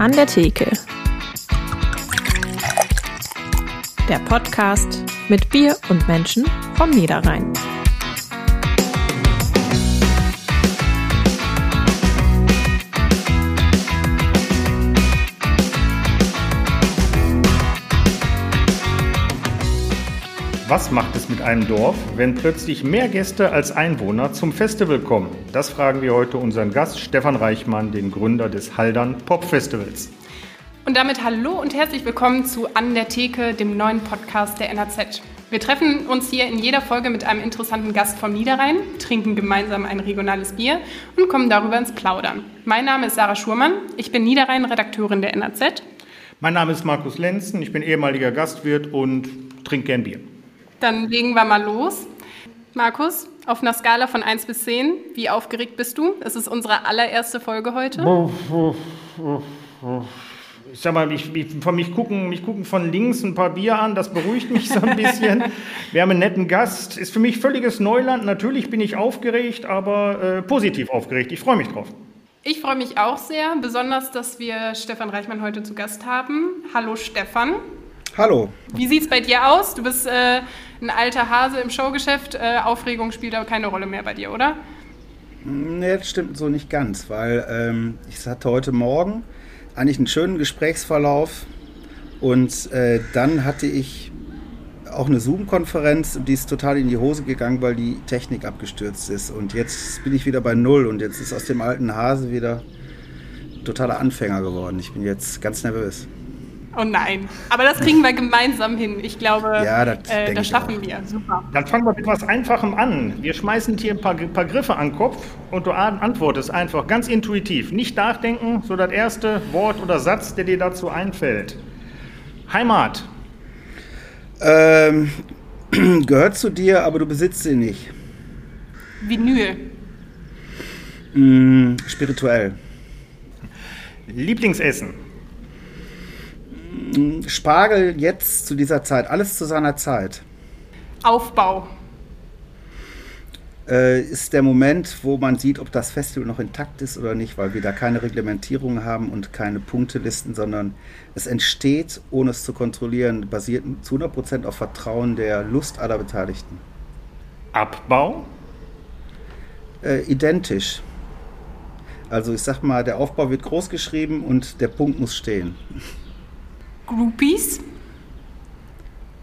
An der Theke. Der Podcast mit Bier und Menschen vom Niederrhein. Was macht es mit einem Dorf, wenn plötzlich mehr Gäste als Einwohner zum Festival kommen? Das fragen wir heute unseren Gast Stefan Reichmann, den Gründer des Haldern Pop Festivals. Und damit hallo und herzlich willkommen zu An der Theke, dem neuen Podcast der NAZ. Wir treffen uns hier in jeder Folge mit einem interessanten Gast vom Niederrhein, trinken gemeinsam ein regionales Bier und kommen darüber ins Plaudern. Mein Name ist Sarah Schurmann, ich bin Niederrhein-Redakteurin der NAZ. Mein Name ist Markus Lenzen, ich bin ehemaliger Gastwirt und trinke gern Bier. Dann legen wir mal los. Markus, auf einer Skala von 1 bis 10, wie aufgeregt bist du? Es ist unsere allererste Folge heute. Ich sag mal, ich, ich, von mich, gucken, mich gucken von links ein paar Bier an, das beruhigt mich so ein bisschen. Wir haben einen netten Gast, ist für mich völliges Neuland. Natürlich bin ich aufgeregt, aber äh, positiv aufgeregt. Ich freue mich drauf. Ich freue mich auch sehr, besonders, dass wir Stefan Reichmann heute zu Gast haben. Hallo Stefan. Hallo. Wie sieht es bei dir aus? Du bist äh, ein alter Hase im Showgeschäft. Äh, Aufregung spielt aber keine Rolle mehr bei dir, oder? Nee, das stimmt so nicht ganz, weil ähm, ich hatte heute Morgen eigentlich einen schönen Gesprächsverlauf und äh, dann hatte ich auch eine Zoom-Konferenz, die ist total in die Hose gegangen, weil die Technik abgestürzt ist. Und jetzt bin ich wieder bei Null und jetzt ist aus dem alten Hase wieder totaler Anfänger geworden. Ich bin jetzt ganz nervös. Oh nein, aber das kriegen wir gemeinsam hin. Ich glaube, ja, das, äh, das schaffen wir. Super. Dann fangen wir mit etwas Einfachem an. Wir schmeißen dir ein paar, paar Griffe an den Kopf und du antwortest einfach ganz intuitiv. Nicht nachdenken, so das erste Wort oder Satz, der dir dazu einfällt. Heimat. Ähm, gehört zu dir, aber du besitzt sie nicht. Vinyl. Mm, spirituell. Lieblingsessen. Spargel jetzt zu dieser Zeit, alles zu seiner Zeit. Aufbau. Äh, ist der Moment, wo man sieht, ob das Festival noch intakt ist oder nicht, weil wir da keine Reglementierung haben und keine Punktelisten, sondern es entsteht, ohne es zu kontrollieren, basiert zu 100% auf Vertrauen der Lust aller Beteiligten. Abbau? Äh, identisch. Also ich sag mal, der Aufbau wird groß geschrieben und der Punkt muss stehen. Groupies?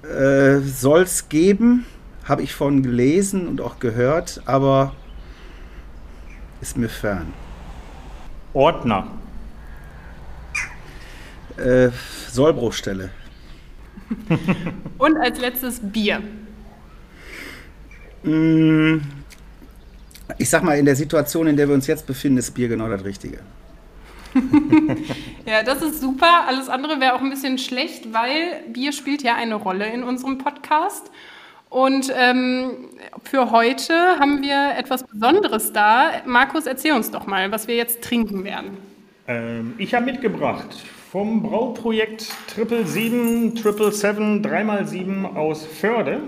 Äh, Soll es geben, habe ich von gelesen und auch gehört, aber ist mir fern. Ordner. Äh, Sollbruchstelle. und als letztes Bier. Mm, ich sag mal, in der Situation, in der wir uns jetzt befinden, ist Bier genau das Richtige. ja, das ist super. Alles andere wäre auch ein bisschen schlecht, weil Bier spielt ja eine Rolle in unserem Podcast. Und ähm, für heute haben wir etwas Besonderes da. Markus, erzähl uns doch mal, was wir jetzt trinken werden. Ähm, ich habe mitgebracht vom Brauprojekt Triple 7, Triple 7, 3x7 aus Förde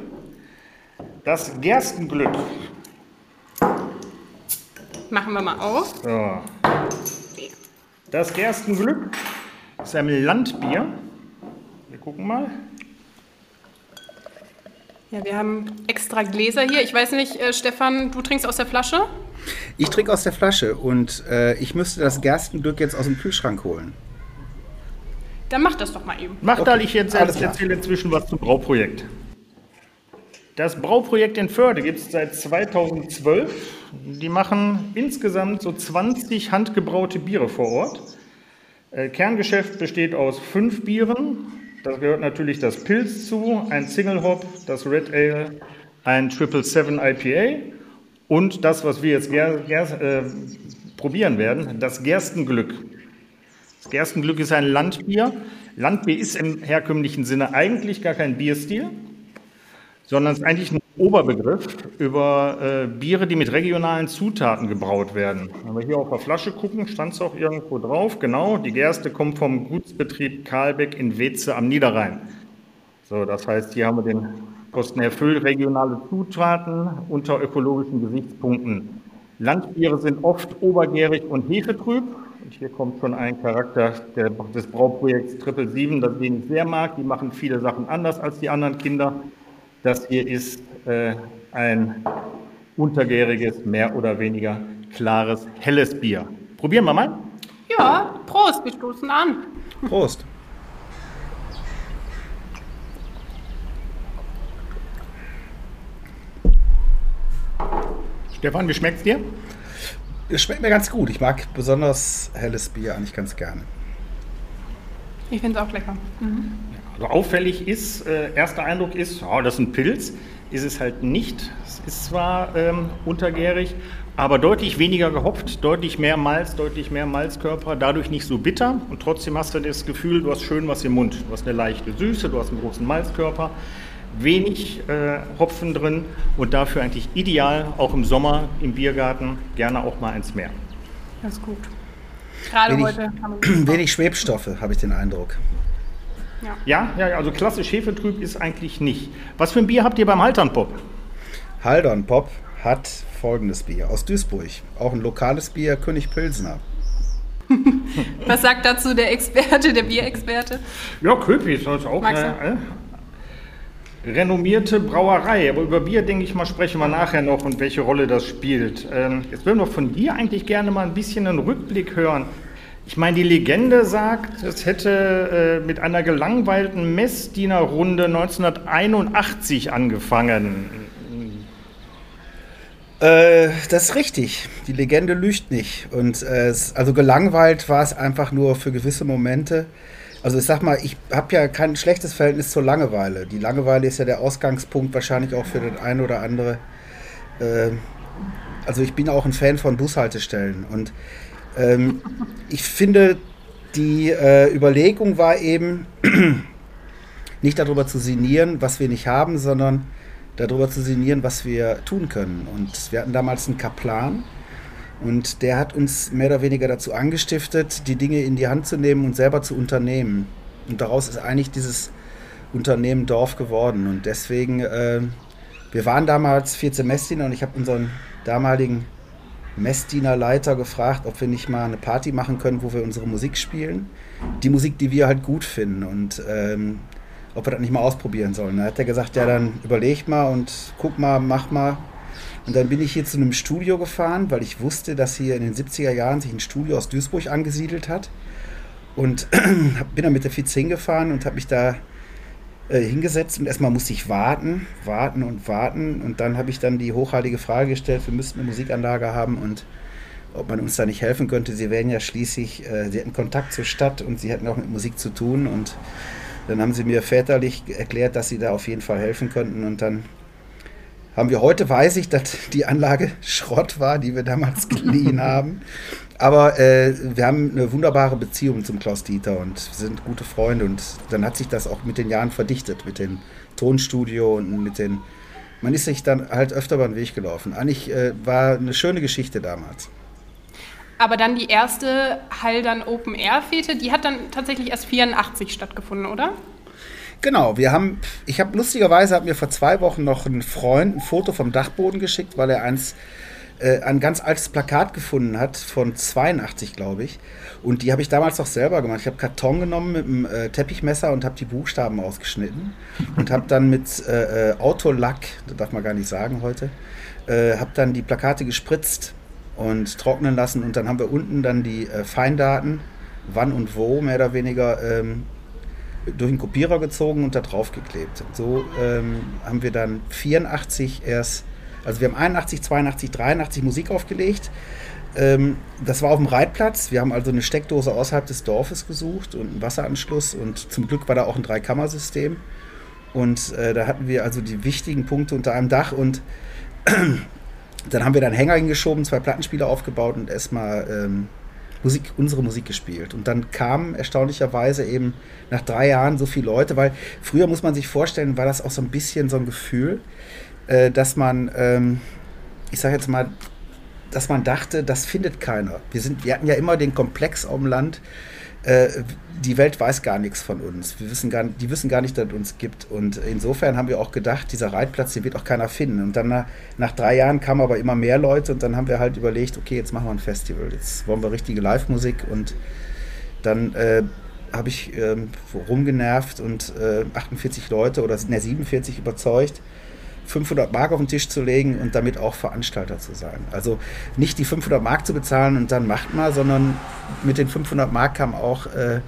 das Gerstenglück. Machen wir mal auf. So. Das Gerstenglück ist ein Landbier. Wir gucken mal. Ja, wir haben extra Gläser hier. Ich weiß nicht, äh, Stefan, du trinkst aus der Flasche? Ich trinke aus der Flasche und äh, ich müsste das Gerstenglück jetzt aus dem Kühlschrank holen. Dann mach das doch mal eben. Mach okay. da, ich jetzt erzähle inzwischen was zum Brauprojekt. Das Brauprojekt in Förde gibt es seit 2012. Die machen insgesamt so 20 handgebraute Biere vor Ort. Äh, Kerngeschäft besteht aus fünf Bieren. Da gehört natürlich das Pilz zu, ein Single Hop, das Red Ale, ein Triple Seven IPA und das, was wir jetzt ger ger äh, probieren werden, das Gerstenglück. Das Gerstenglück ist ein Landbier. Landbier ist im herkömmlichen Sinne eigentlich gar kein Bierstil, sondern es ist eigentlich Oberbegriff über äh, Biere, die mit regionalen Zutaten gebraut werden. Wenn wir hier auf der Flasche gucken, stand es auch irgendwo drauf. Genau, die Gerste kommt vom Gutsbetrieb Karlbeck in Wetze am Niederrhein. So, das heißt, hier haben wir den Kosten erfüllt, regionale Zutaten unter ökologischen Gesichtspunkten. Landbiere sind oft obergärig und hefetrüb. Und hier kommt schon ein Charakter der, des Brauprojekts Triple 7, das den ich sehr mag. Die machen viele Sachen anders als die anderen Kinder. Das hier ist ein untergäriges, mehr oder weniger klares, helles Bier. Probieren wir mal. Ja, Prost, wir stoßen an. Prost. Stefan, wie schmeckt es dir? Es schmeckt mir ganz gut. Ich mag besonders helles Bier eigentlich ganz gerne. Ich finde es auch lecker. Mhm. Also auffällig ist, äh, erster Eindruck ist, oh, das ist ein Pilz. Ist es halt nicht. Es ist zwar ähm, untergärig, aber deutlich weniger gehopft, deutlich mehr Malz, deutlich mehr Malzkörper, dadurch nicht so bitter. Und trotzdem hast du das Gefühl, du hast schön was im Mund. Du hast eine leichte Süße, du hast einen großen Malzkörper wenig äh, Hopfen drin und dafür eigentlich ideal, auch im Sommer im Biergarten, gerne auch mal ins Meer. Das ist gut. Gerade Wenig, heute haben wir wenig Schwebstoffe, habe ich den Eindruck. Ja, ja, also klassisch Hefetrüb ist eigentlich nicht. Was für ein Bier habt ihr beim Halternpop? Haldern Pop hat folgendes Bier aus Duisburg. Auch ein lokales Bier, König Pilsner. Was sagt dazu der Experte, der Bierexperte? Ja, Köpi ist auch eine äh, renommierte Brauerei. Aber über Bier, denke ich mal, sprechen wir nachher noch und welche Rolle das spielt. Ähm, jetzt würden wir von dir eigentlich gerne mal ein bisschen einen Rückblick hören. Ich meine, die Legende sagt, es hätte äh, mit einer gelangweilten Messdienerrunde 1981 angefangen. Äh, das ist richtig. Die Legende lügt nicht. Und äh, also gelangweilt war es einfach nur für gewisse Momente. Also ich sag mal, ich habe ja kein schlechtes Verhältnis zur Langeweile. Die Langeweile ist ja der Ausgangspunkt wahrscheinlich auch für den einen oder andere. Äh, also ich bin auch ein Fan von Bushaltestellen. Und ähm, ich finde, die äh, Überlegung war eben, nicht darüber zu sinnieren, was wir nicht haben, sondern darüber zu sinnieren, was wir tun können. Und wir hatten damals einen Kaplan und der hat uns mehr oder weniger dazu angestiftet, die Dinge in die Hand zu nehmen und selber zu unternehmen. Und daraus ist eigentlich dieses Unternehmen Dorf geworden. Und deswegen, äh, wir waren damals 14 Messdiener und ich habe unseren damaligen Messdienerleiter gefragt, ob wir nicht mal eine Party machen können, wo wir unsere Musik spielen. Die Musik, die wir halt gut finden. Und ähm, ob wir das nicht mal ausprobieren sollen. Da hat er gesagt, ja, dann überleg mal und guck mal, mach mal. Und dann bin ich hier zu einem Studio gefahren, weil ich wusste, dass hier in den 70er Jahren sich ein Studio aus Duisburg angesiedelt hat. Und bin dann mit der Vize hingefahren und habe mich da äh, hingesetzt und erstmal musste ich warten, warten und warten. Und dann habe ich dann die hochheilige Frage gestellt, wir müssten eine Musikanlage haben und ob man uns da nicht helfen könnte. Sie wären ja schließlich, äh, sie hätten Kontakt zur Stadt und sie hätten auch mit Musik zu tun. Und dann haben sie mir väterlich erklärt, dass sie da auf jeden Fall helfen könnten. Und dann haben wir heute, weiß ich, dass die Anlage Schrott war, die wir damals geliehen haben. Aber äh, wir haben eine wunderbare Beziehung zum Klaus Dieter und sind gute Freunde. Und dann hat sich das auch mit den Jahren verdichtet, mit dem Tonstudio und mit den. Man ist sich dann halt öfter über den Weg gelaufen. Eigentlich äh, war eine schöne Geschichte damals. Aber dann die erste Haldern Open Air Fete, die hat dann tatsächlich erst 84 stattgefunden, oder? Genau, wir haben, ich habe lustigerweise hat mir vor zwei Wochen noch ein Freund ein Foto vom Dachboden geschickt, weil er eins äh, ein ganz altes Plakat gefunden hat von 82, glaube ich. Und die habe ich damals auch selber gemacht. Ich habe Karton genommen mit einem äh, Teppichmesser und habe die Buchstaben ausgeschnitten und habe dann mit äh, äh, Autolack, das darf man gar nicht sagen heute, äh, habe dann die Plakate gespritzt und trocknen lassen und dann haben wir unten dann die äh, Feindaten, wann und wo mehr oder weniger ähm, durch den Kopierer gezogen und da drauf geklebt. So ähm, haben wir dann 84 erst, also wir haben 81, 82, 83 Musik aufgelegt. Ähm, das war auf dem Reitplatz. Wir haben also eine Steckdose außerhalb des Dorfes gesucht und einen Wasseranschluss und zum Glück war da auch ein Dreikammersystem. Und äh, da hatten wir also die wichtigen Punkte unter einem Dach und dann haben wir dann Hänger hingeschoben, zwei Plattenspieler aufgebaut und erstmal ähm, Musik, unsere Musik gespielt. Und dann kamen erstaunlicherweise eben nach drei Jahren so viele Leute, weil früher muss man sich vorstellen, war das auch so ein bisschen so ein Gefühl, äh, dass man, ähm, ich sage jetzt mal, dass man dachte, das findet keiner. Wir, sind, wir hatten ja immer den Komplex auf Land, äh, die Welt weiß gar nichts von uns. Wir wissen gar, die wissen gar nicht, dass es uns gibt. Und insofern haben wir auch gedacht, dieser Reitplatz, den wird auch keiner finden. Und dann nach, nach drei Jahren kamen aber immer mehr Leute und dann haben wir halt überlegt, okay, jetzt machen wir ein Festival. Jetzt wollen wir richtige Live-Musik und dann äh, habe ich äh, rumgenervt und äh, 48 Leute oder ne, 47 überzeugt, 500 Mark auf den Tisch zu legen und damit auch Veranstalter zu sein. Also nicht die 500 Mark zu bezahlen und dann macht mal, sondern mit den 500 Mark kam auch äh,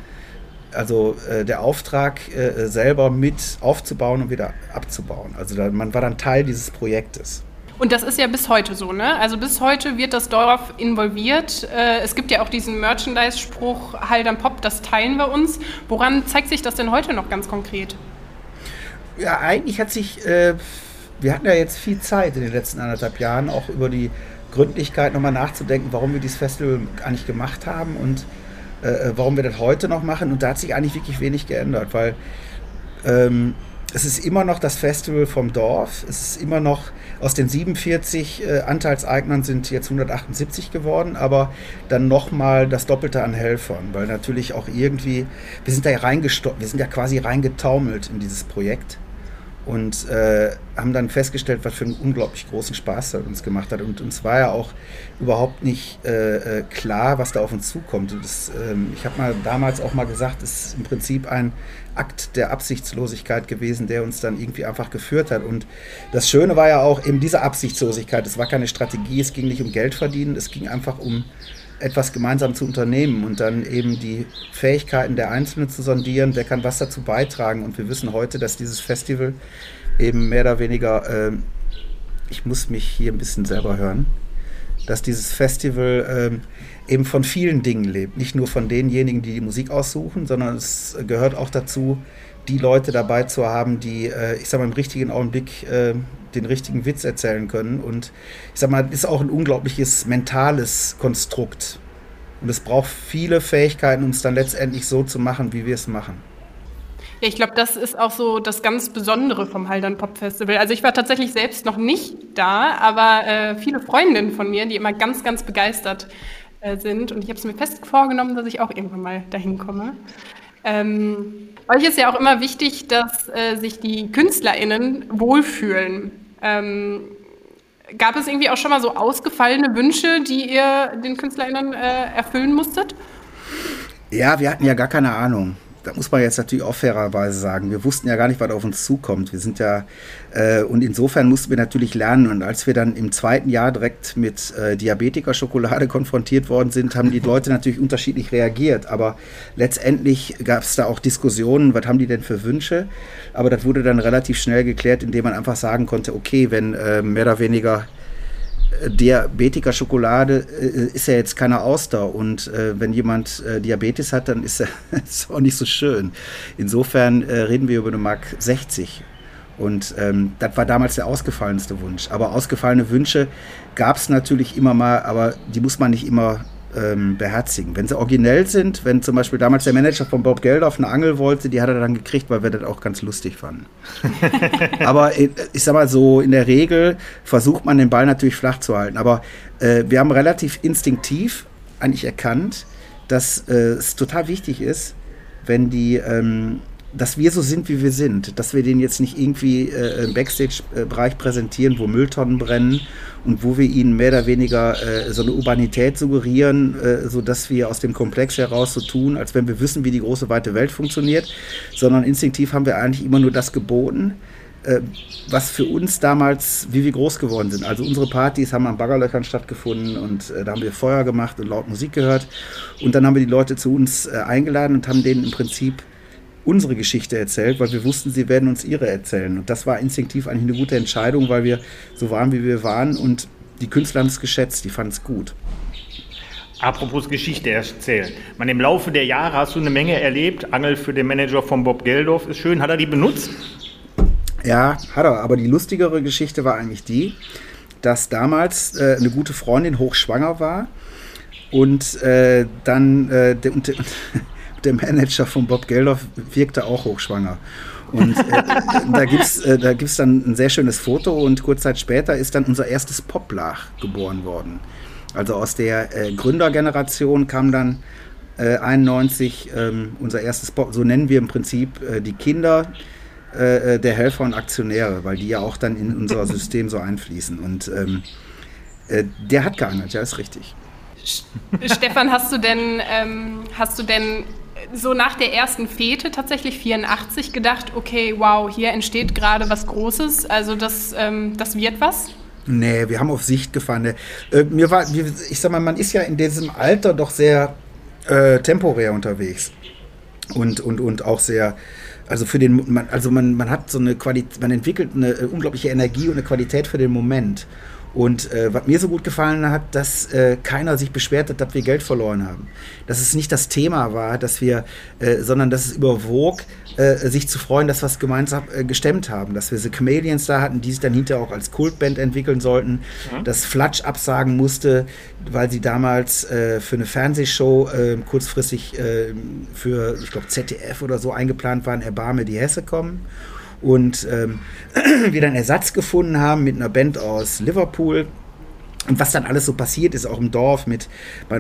also äh, der Auftrag äh, selber mit aufzubauen und wieder abzubauen. Also da, man war dann Teil dieses Projektes. Und das ist ja bis heute so, ne? Also bis heute wird das Dorf involviert. Äh, es gibt ja auch diesen Merchandise-Spruch Haldern Pop, das teilen wir uns. Woran zeigt sich das denn heute noch ganz konkret? Ja, eigentlich hat sich, äh, wir hatten ja jetzt viel Zeit in den letzten anderthalb Jahren, auch über die Gründlichkeit nochmal nachzudenken, warum wir dieses Festival eigentlich gemacht haben und äh, äh, warum wir das heute noch machen. Und da hat sich eigentlich wirklich wenig geändert, weil ähm, es ist immer noch das Festival vom Dorf. Es ist immer noch aus den 47 äh, Anteilseignern sind jetzt 178 geworden, aber dann nochmal das Doppelte an Helfern, weil natürlich auch irgendwie, wir sind da ja reingestoppt, wir sind ja quasi reingetaumelt in dieses Projekt und äh, haben dann festgestellt, was für einen unglaublich großen Spaß das uns gemacht hat. Und uns war ja auch überhaupt nicht äh, äh klar, was da auf uns zukommt. Das, ähm, ich habe mal damals auch mal gesagt, es ist im Prinzip ein Akt der Absichtslosigkeit gewesen, der uns dann irgendwie einfach geführt hat. Und das Schöne war ja auch eben diese Absichtslosigkeit. Es war keine Strategie, es ging nicht um Geld verdienen, es ging einfach um etwas gemeinsam zu unternehmen und dann eben die Fähigkeiten der Einzelnen zu sondieren, wer kann was dazu beitragen. Und wir wissen heute, dass dieses Festival eben mehr oder weniger, äh, ich muss mich hier ein bisschen selber hören, dass dieses Festival äh, eben von vielen Dingen lebt. Nicht nur von denjenigen, die die Musik aussuchen, sondern es gehört auch dazu, die Leute dabei zu haben, die, äh, ich sag mal, im richtigen Augenblick äh, den richtigen Witz erzählen können. Und ich sag mal, ist auch ein unglaubliches mentales Konstrukt. Und es braucht viele Fähigkeiten, um es dann letztendlich so zu machen, wie wir es machen. Ja, ich glaube, das ist auch so das ganz Besondere vom Haldern Pop Festival. Also ich war tatsächlich selbst noch nicht da, aber äh, viele Freundinnen von mir, die immer ganz, ganz begeistert äh, sind. Und ich habe es mir fest vorgenommen, dass ich auch irgendwann mal dahin komme. Ähm, euch ist ja auch immer wichtig, dass äh, sich die KünstlerInnen wohlfühlen. Ähm, gab es irgendwie auch schon mal so ausgefallene Wünsche, die ihr den KünstlerInnen äh, erfüllen musstet? Ja, wir hatten ja gar keine Ahnung da muss man jetzt natürlich auch fairerweise sagen, wir wussten ja gar nicht, was auf uns zukommt. Wir sind ja, äh, und insofern mussten wir natürlich lernen. Und als wir dann im zweiten Jahr direkt mit äh, Diabetiker-Schokolade konfrontiert worden sind, haben die Leute natürlich unterschiedlich reagiert. Aber letztendlich gab es da auch Diskussionen, was haben die denn für Wünsche? Aber das wurde dann relativ schnell geklärt, indem man einfach sagen konnte, okay, wenn äh, mehr oder weniger Diabetiker-Schokolade äh, ist ja jetzt keine Auster und äh, wenn jemand äh, Diabetes hat, dann ist es auch nicht so schön. Insofern äh, reden wir über eine Mark 60 und ähm, das war damals der ausgefallenste Wunsch. Aber ausgefallene Wünsche gab es natürlich immer mal, aber die muss man nicht immer ähm, beherzigen. Wenn sie originell sind, wenn zum Beispiel damals der Manager von Bob Geldof eine Angel wollte, die hat er dann gekriegt, weil wir das auch ganz lustig fanden. aber ich sag mal so, in der Regel versucht man den Ball natürlich flach zu halten. Aber äh, wir haben relativ instinktiv eigentlich erkannt, dass äh, es total wichtig ist, wenn die ähm, dass wir so sind, wie wir sind, dass wir den jetzt nicht irgendwie äh, im Backstage-Bereich präsentieren, wo Mülltonnen brennen und wo wir ihnen mehr oder weniger äh, so eine Urbanität suggerieren, äh, sodass wir aus dem Komplex heraus so tun, als wenn wir wissen, wie die große weite Welt funktioniert, sondern instinktiv haben wir eigentlich immer nur das geboten, äh, was für uns damals, wie wir groß geworden sind. Also unsere Partys haben an Baggerlöchern stattgefunden und äh, da haben wir Feuer gemacht und laut Musik gehört und dann haben wir die Leute zu uns äh, eingeladen und haben denen im Prinzip unsere Geschichte erzählt, weil wir wussten, sie werden uns ihre erzählen. Und das war instinktiv eigentlich eine gute Entscheidung, weil wir so waren, wie wir waren. Und die Künstler haben es geschätzt, die fanden es gut. Apropos Geschichte erzählen. Man, Im Laufe der Jahre hast du eine Menge erlebt. Angel für den Manager von Bob Geldorf ist schön. Hat er die benutzt? Ja, hat er. Aber die lustigere Geschichte war eigentlich die, dass damals äh, eine gute Freundin hochschwanger war und äh, dann äh, der, der Manager von Bob Geldof wirkte auch hochschwanger. Und äh, da gibt es äh, da gibt's dann ein sehr schönes Foto und kurz Zeit später ist dann unser erstes Poplach geboren worden. Also aus der äh, Gründergeneration kam dann äh, 91 ähm, unser erstes, Bo so nennen wir im Prinzip äh, die Kinder äh, äh, der Helfer und Aktionäre, weil die ja auch dann in unser System so einfließen. Und ähm, äh, der hat gehandelt, ja, ist richtig. Stefan, hast du denn, ähm, hast du denn so nach der ersten Fete tatsächlich 84 gedacht, okay, wow, hier entsteht gerade was Großes, also das, ähm, das wird was? Nee, wir haben auf Sicht gefahren. Äh, mir war, ich sag mal, man ist ja in diesem Alter doch sehr äh, temporär unterwegs. Und, und, und auch sehr, also für den, man, also man, man hat so eine Qualität, man entwickelt eine äh, unglaubliche Energie und eine Qualität für den Moment. Und äh, was mir so gut gefallen hat, dass äh, keiner sich beschwert hat, dass wir Geld verloren haben. Dass es nicht das Thema war, dass wir, äh, sondern dass es überwog, äh, sich zu freuen, dass wir es gemeinsam äh, gestemmt haben. Dass wir The Chameleons da hatten, die sich dann hinterher auch als Kultband entwickeln sollten. Mhm. Dass Flatsch absagen musste, weil sie damals äh, für eine Fernsehshow kurzfristig für, ich glaube, ZDF oder so eingeplant waren, Erbarme die Hesse kommen und ähm, wir dann Ersatz gefunden haben mit einer Band aus Liverpool. Und was dann alles so passiert ist, auch im Dorf mit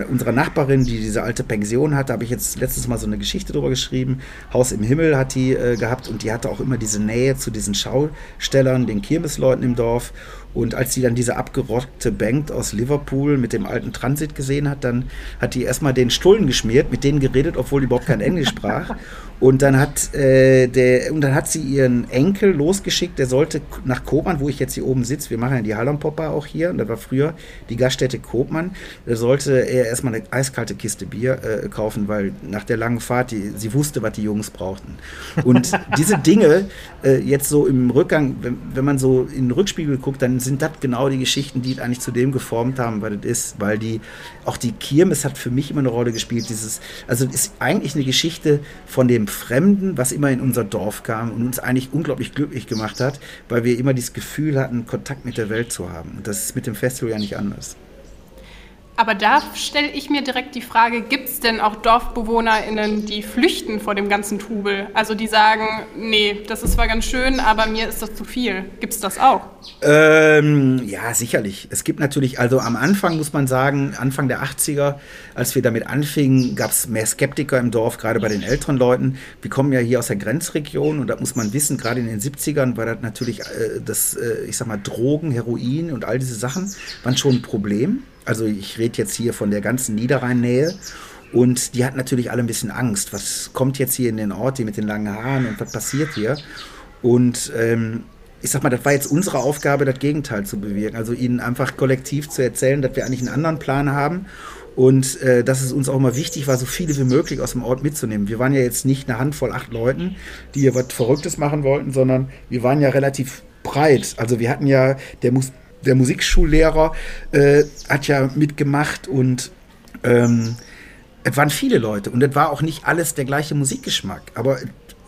unserer Nachbarin, die diese alte Pension hatte, habe ich jetzt letztes Mal so eine Geschichte drüber geschrieben. Haus im Himmel hat die äh, gehabt und die hatte auch immer diese Nähe zu diesen Schaustellern, den Kirmesleuten im Dorf. Und als sie dann diese abgerockte Bank aus Liverpool mit dem alten Transit gesehen hat, dann hat die erstmal den Stullen geschmiert, mit denen geredet, obwohl die überhaupt kein Englisch sprach. Und dann hat äh, der, und dann hat sie ihren Enkel losgeschickt, der sollte nach Kopmann, wo ich jetzt hier oben sitze, wir machen ja die Hallonpopper auch hier, und das war früher die Gaststätte Kopmann, sollte er erstmal eine eiskalte Kiste Bier äh, kaufen, weil nach der langen Fahrt, die, sie wusste, was die Jungs brauchten. Und diese Dinge, äh, jetzt so im Rückgang, wenn, wenn man so in den Rückspiegel guckt, dann sind das genau die Geschichten, die eigentlich zu dem geformt haben, was das ist, weil die, auch die Kirmes hat für mich immer eine Rolle gespielt. Dieses, also ist eigentlich eine Geschichte von dem Fremden, was immer in unser Dorf kam und uns eigentlich unglaublich glücklich gemacht hat, weil wir immer dieses Gefühl hatten, Kontakt mit der Welt zu haben. Und das ist mit dem Festival ja nicht anders. Aber da stelle ich mir direkt die Frage, gibt es denn auch DorfbewohnerInnen, die flüchten vor dem ganzen Trubel? Also die sagen, nee, das ist zwar ganz schön, aber mir ist das zu viel. Gibt es das auch? Ähm, ja, sicherlich. Es gibt natürlich, also am Anfang muss man sagen, Anfang der 80er, als wir damit anfingen, gab es mehr Skeptiker im Dorf, gerade bei den älteren Leuten. Wir kommen ja hier aus der Grenzregion und da muss man wissen, gerade in den 70ern war das natürlich äh, das, äh, ich sag mal, Drogen, Heroin und all diese Sachen waren schon ein Problem. Also ich rede jetzt hier von der ganzen Niederrheinnähe. Und die hatten natürlich alle ein bisschen Angst. Was kommt jetzt hier in den Ort, hier mit den langen Haaren und was passiert hier? Und ähm, ich sag mal, das war jetzt unsere Aufgabe, das Gegenteil zu bewirken. Also ihnen einfach kollektiv zu erzählen, dass wir eigentlich einen anderen Plan haben und äh, dass es uns auch immer wichtig war, so viele wie möglich aus dem Ort mitzunehmen. Wir waren ja jetzt nicht eine Handvoll acht Leuten, die hier was Verrücktes machen wollten, sondern wir waren ja relativ breit. Also wir hatten ja, der muss der Musikschullehrer äh, hat ja mitgemacht und ähm, es waren viele Leute und es war auch nicht alles der gleiche Musikgeschmack. Aber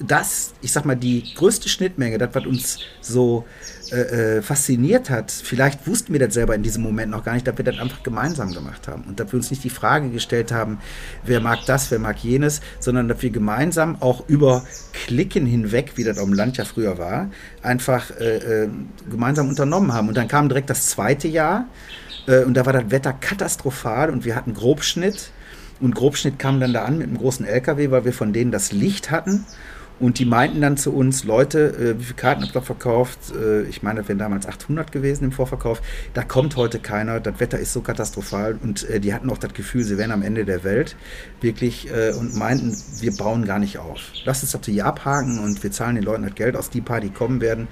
das, ich sag mal, die größte Schnittmenge, das, was uns so äh, äh, fasziniert hat, vielleicht wussten wir das selber in diesem Moment noch gar nicht, dass wir das einfach gemeinsam gemacht haben und dass wir uns nicht die Frage gestellt haben, wer mag das, wer mag jenes, sondern dass wir gemeinsam auch über Klicken hinweg, wie das auf dem Land ja früher war, einfach äh, äh, gemeinsam unternommen haben. Und dann kam direkt das zweite Jahr äh, und da war das Wetter katastrophal und wir hatten Grobschnitt. Und Grobschnitt kam dann da an mit einem großen LKW, weil wir von denen das Licht hatten. Und die meinten dann zu uns, Leute, äh, wie viele Karten habt ihr verkauft? Äh, ich meine, das wären damals 800 gewesen im Vorverkauf. Da kommt heute keiner. Das Wetter ist so katastrophal. Und äh, die hatten auch das Gefühl, sie wären am Ende der Welt. Wirklich. Äh, und meinten, wir bauen gar nicht auf. Lasst uns das hier abhaken und wir zahlen den Leuten das Geld aus, die paar, die kommen werden.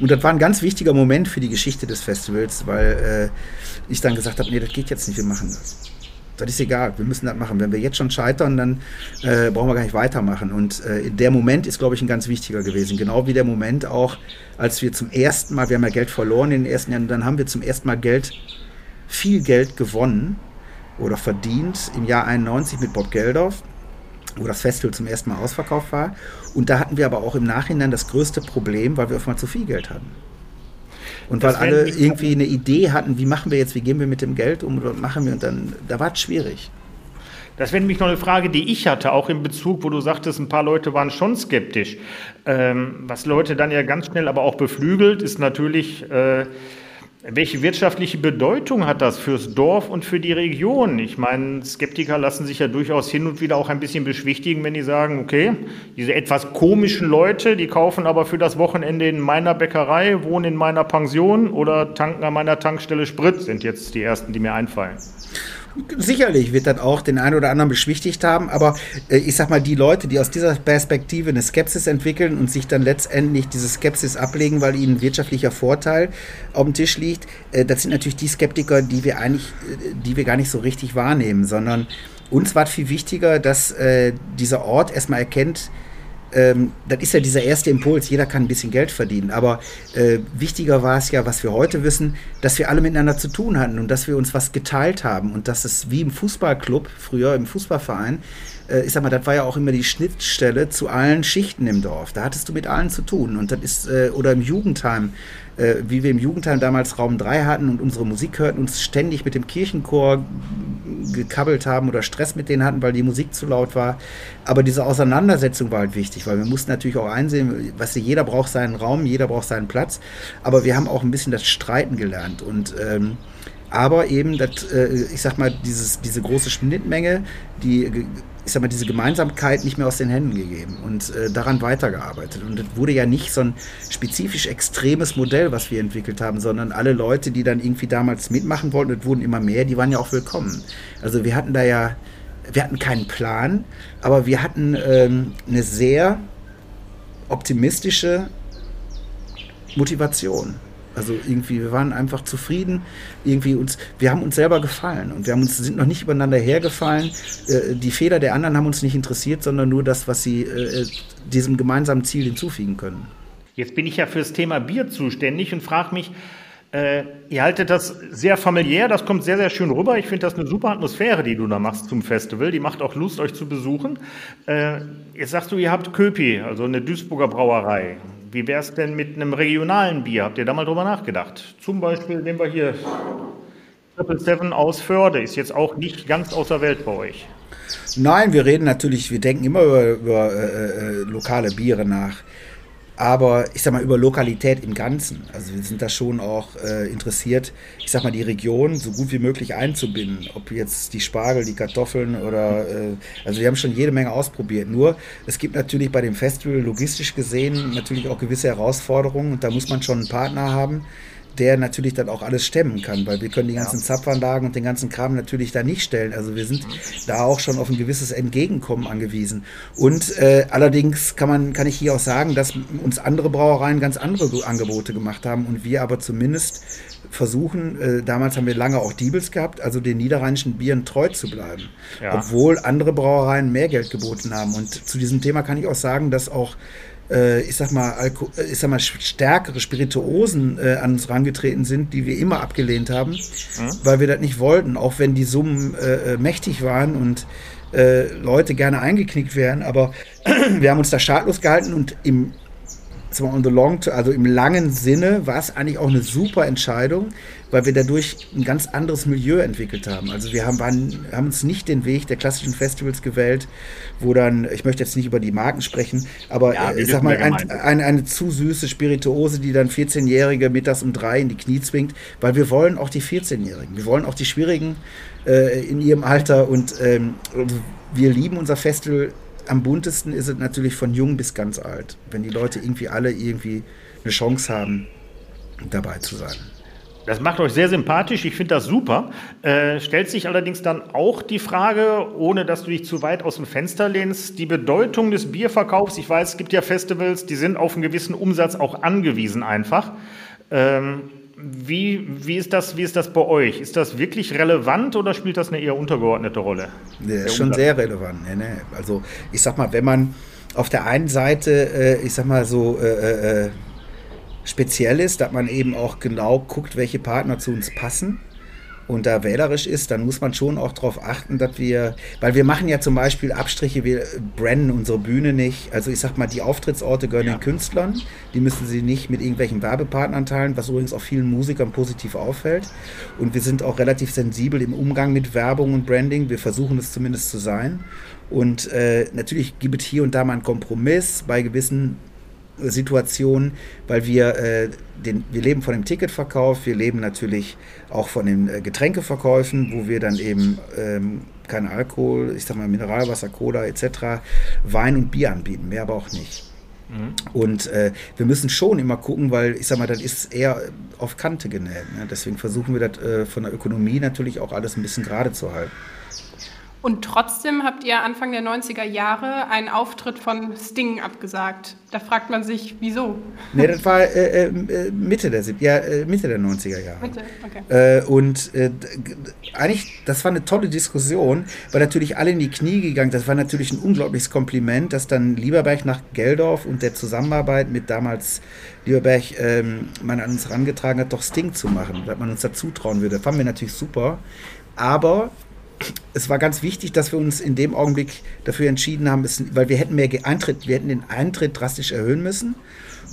Und das war ein ganz wichtiger Moment für die Geschichte des Festivals, weil äh, ich dann gesagt habe, nee, das geht jetzt nicht, wir machen das das ist egal, wir müssen das machen. Wenn wir jetzt schon scheitern, dann äh, brauchen wir gar nicht weitermachen. Und äh, der Moment ist, glaube ich, ein ganz wichtiger gewesen. Genau wie der Moment auch, als wir zum ersten Mal, wir haben ja Geld verloren in den ersten Jahren, dann haben wir zum ersten Mal Geld, viel Geld gewonnen oder verdient im Jahr 91 mit Bob Geldorf, wo das Festival zum ersten Mal ausverkauft war. Und da hatten wir aber auch im Nachhinein das größte Problem, weil wir auf einmal zu viel Geld hatten. Und das weil alle irgendwie eine Idee hatten, wie machen wir jetzt, wie gehen wir mit dem Geld um oder machen wir und dann, da war es schwierig. Das wäre nämlich noch eine Frage, die ich hatte, auch in Bezug, wo du sagtest, ein paar Leute waren schon skeptisch. Ähm, was Leute dann ja ganz schnell aber auch beflügelt, ist natürlich, äh, Welche wirtschaftliche Bedeutung hat das fürs Dorf und für die Region? Ich meine, Skeptiker lassen sich ja durchaus hin und wieder auch ein bisschen beschwichtigen, wenn die sagen, okay, diese etwas komischen Leute, die kaufen aber für das Wochenende in meiner Bäckerei, wohnen in meiner Pension oder tanken an meiner Tankstelle Sprit, sind jetzt die ersten, die mir einfallen. Sicherlich wird das auch den einen oder anderen beschwichtigt haben, aber äh, ich sag mal, die Leute, die aus dieser Perspektive eine Skepsis entwickeln und sich dann letztendlich diese Skepsis ablegen, weil ihnen wirtschaftlicher Vorteil auf dem Tisch liegt, äh, das sind natürlich die Skeptiker, die wir eigentlich, äh, die wir gar nicht so richtig wahrnehmen, sondern uns war viel wichtiger, dass äh, dieser Ort erstmal erkennt, ähm, das ist ja dieser erste Impuls, jeder kann ein bisschen Geld verdienen. Aber äh, wichtiger war es ja, was wir heute wissen, dass wir alle miteinander zu tun hatten und dass wir uns was geteilt haben und dass es wie im Fußballclub, früher im Fußballverein, äh, ich sag mal, das war ja auch immer die Schnittstelle zu allen Schichten im Dorf. Da hattest du mit allen zu tun. Und das ist, äh, oder im Jugendheim, äh, wie wir im Jugendheim damals Raum 3 hatten und unsere Musik hörten, uns ständig mit dem Kirchenchor gekabbelt haben oder Stress mit denen hatten, weil die Musik zu laut war. Aber diese Auseinandersetzung war halt wichtig, weil wir mussten natürlich auch einsehen, was jeder braucht seinen Raum, jeder braucht seinen Platz. Aber wir haben auch ein bisschen das Streiten gelernt und ähm, aber eben, das, äh, ich sag mal, dieses, diese große Schnittmenge, die ich sag mal, diese Gemeinsamkeit nicht mehr aus den Händen gegeben und äh, daran weitergearbeitet. Und es wurde ja nicht so ein spezifisch extremes Modell, was wir entwickelt haben, sondern alle Leute, die dann irgendwie damals mitmachen wollten, und wurden immer mehr, die waren ja auch willkommen. Also wir hatten da ja, wir hatten keinen Plan, aber wir hatten ähm, eine sehr optimistische Motivation. Also irgendwie, wir waren einfach zufrieden. Irgendwie uns, wir haben uns selber gefallen und wir haben uns, sind noch nicht übereinander hergefallen. Äh, die Fehler der anderen haben uns nicht interessiert, sondern nur das, was sie äh, diesem gemeinsamen Ziel hinzufügen können. Jetzt bin ich ja fürs Thema Bier zuständig und frage mich, äh, ihr haltet das sehr familiär, das kommt sehr, sehr schön rüber. Ich finde das eine super Atmosphäre, die du da machst zum Festival. Die macht auch Lust, euch zu besuchen. Äh, jetzt sagst du, ihr habt Köpi, also eine Duisburger Brauerei. Wie wäre es denn mit einem regionalen Bier? Habt ihr da mal drüber nachgedacht? Zum Beispiel nehmen wir hier Triple Seven aus Förde, ist jetzt auch nicht ganz außer Welt bei euch. Nein, wir reden natürlich, wir denken immer über, über äh, äh lokale Biere nach aber ich sag mal über Lokalität im Ganzen. Also wir sind da schon auch äh, interessiert, ich sag mal die Region so gut wie möglich einzubinden. Ob jetzt die Spargel, die Kartoffeln oder äh, also wir haben schon jede Menge ausprobiert. Nur es gibt natürlich bei dem Festival logistisch gesehen natürlich auch gewisse Herausforderungen und da muss man schon einen Partner haben, der natürlich dann auch alles stemmen kann, weil wir können die ganzen. Zapfanlagen und den ganzen Kram natürlich da nicht stellen. Also wir sind da auch schon auf ein gewisses Entgegenkommen angewiesen. Und äh, allerdings kann man, kann ich hier auch sagen, dass uns andere Brauereien ganz andere Angebote gemacht haben und wir aber zumindest versuchen, äh, damals haben wir lange auch Diebels gehabt, also den niederrheinischen Bieren treu zu bleiben. Ja. Obwohl andere Brauereien mehr Geld geboten haben. Und zu diesem Thema kann ich auch sagen, dass auch ich sag mal, Alko äh, ich sag mal, stärkere Spirituosen äh, an uns rangetreten sind, die wir immer abgelehnt haben, mhm. weil wir das nicht wollten, auch wenn die Summen äh, äh mächtig waren und äh, Leute gerne eingeknickt wären. Aber wir haben uns da schadlos gehalten und im on the long, also im langen Sinne war es eigentlich auch eine super Entscheidung, weil wir dadurch ein ganz anderes Milieu entwickelt haben. Also wir haben, waren, haben uns nicht den Weg der klassischen Festivals gewählt, wo dann, ich möchte jetzt nicht über die Marken sprechen, aber ja, ich sag mal, ein, ein, eine zu süße Spirituose, die dann 14-Jährige mittags um drei in die Knie zwingt, weil wir wollen auch die 14-Jährigen, wir wollen auch die Schwierigen äh, in ihrem Alter und ähm, wir lieben unser Festival am buntesten ist es natürlich von jung bis ganz alt, wenn die Leute irgendwie alle irgendwie eine Chance haben, dabei zu sein. Das macht euch sehr sympathisch, ich finde das super. Äh, stellt sich allerdings dann auch die Frage, ohne dass du dich zu weit aus dem Fenster lehnst, die Bedeutung des Bierverkaufs. Ich weiß, es gibt ja Festivals, die sind auf einen gewissen Umsatz auch angewiesen einfach. Ähm, wie, wie, ist das, wie ist das bei euch? Ist das wirklich relevant oder spielt das eine eher untergeordnete Rolle? Ja, ist schon sehr relevant. Nee, nee. Also ich sag mal, wenn man auf der einen Seite, äh, ich sag mal so, äh, äh, äh speziell ist, dass man eben auch genau guckt, welche Partner zu uns passen und da wählerisch ist, dann muss man schon auch darauf achten, dass wir, weil wir machen ja zum Beispiel Abstriche, wir brennen unsere Bühne nicht. Also ich sag mal, die Auftrittsorte gehören ja. den Künstlern, die müssen sie nicht mit irgendwelchen Werbepartnern teilen, was übrigens auch vielen Musikern positiv auffällt. Und wir sind auch relativ sensibel im Umgang mit Werbung und Branding. Wir versuchen es zumindest zu sein. Und äh, natürlich gibt es hier und da mal einen Kompromiss bei gewissen Situation, weil wir, äh, den, wir leben von dem Ticketverkauf, wir leben natürlich auch von den äh, Getränkeverkäufen, wo wir dann eben ähm, kein Alkohol, ich sag mal Mineralwasser, Cola etc., Wein und Bier anbieten, mehr aber auch nicht. Mhm. Und äh, wir müssen schon immer gucken, weil ich sag mal, das ist eher auf Kante genäht. Ne? Deswegen versuchen wir das äh, von der Ökonomie natürlich auch alles ein bisschen gerade zu halten. Und trotzdem habt ihr Anfang der 90er Jahre einen Auftritt von Sting abgesagt. Da fragt man sich, wieso? Nee, das war äh, äh, Mitte, der, ja, äh, Mitte der 90er Jahre. Mitte, okay. Äh, und äh, eigentlich, das war eine tolle Diskussion, weil natürlich alle in die Knie gegangen Das war natürlich ein unglaubliches Kompliment, dass dann Lieberberg nach Geldorf und der Zusammenarbeit mit damals Lieberberg ähm, man an uns herangetragen hat, doch Sting zu machen, dass man uns da zutrauen würde. Das fanden wir natürlich super. Aber es war ganz wichtig, dass wir uns in dem Augenblick dafür entschieden haben, weil wir hätten mehr Eintritt, wir hätten den Eintritt drastisch erhöhen müssen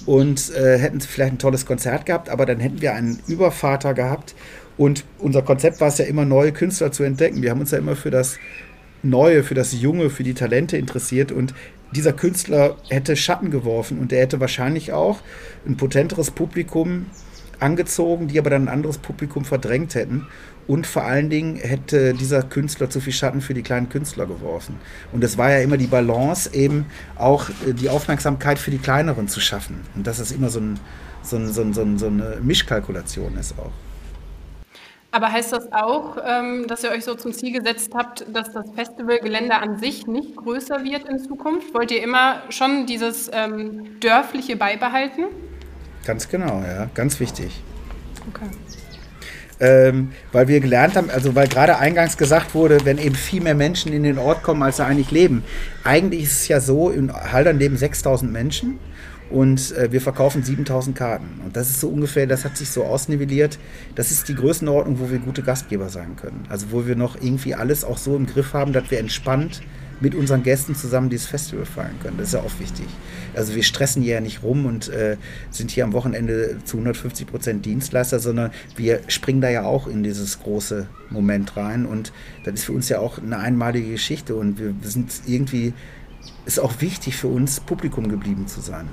und äh, hätten vielleicht ein tolles Konzert gehabt, aber dann hätten wir einen Übervater gehabt und unser Konzept war es ja immer, neue Künstler zu entdecken. Wir haben uns ja immer für das Neue, für das Junge, für die Talente interessiert und dieser Künstler hätte Schatten geworfen und er hätte wahrscheinlich auch ein potenteres Publikum angezogen, die aber dann ein anderes Publikum verdrängt hätten. Und vor allen Dingen hätte dieser Künstler zu viel Schatten für die kleinen Künstler geworfen. Und es war ja immer die Balance, eben auch äh, die Aufmerksamkeit für die kleineren zu schaffen. Und dass es immer so, ein, so, ein, so, ein, so eine Mischkalkulation ist auch. Aber heißt das auch, ähm, dass ihr euch so zum Ziel gesetzt habt, dass das Festivalgelände an sich nicht größer wird in Zukunft? Wollt ihr immer schon dieses ähm, Dörfliche beibehalten? Ganz genau, ja, ganz wichtig. Okay. Ähm, weil wir gelernt haben, also weil gerade eingangs gesagt wurde, wenn eben viel mehr Menschen in den Ort kommen, als da eigentlich leben. Eigentlich ist es ja so, in Haldern leben 6000 Menschen und äh, wir verkaufen 7000 Karten. Und das ist so ungefähr, das hat sich so ausnivelliert. Das ist die Größenordnung, wo wir gute Gastgeber sein können. Also wo wir noch irgendwie alles auch so im Griff haben, dass wir entspannt mit unseren Gästen zusammen dieses Festival feiern können. Das ist ja auch wichtig. Also wir stressen hier ja nicht rum und äh, sind hier am Wochenende zu 150 Prozent Dienstleister, sondern wir springen da ja auch in dieses große Moment rein und das ist für uns ja auch eine einmalige Geschichte und wir sind irgendwie, ist auch wichtig für uns, Publikum geblieben zu sein.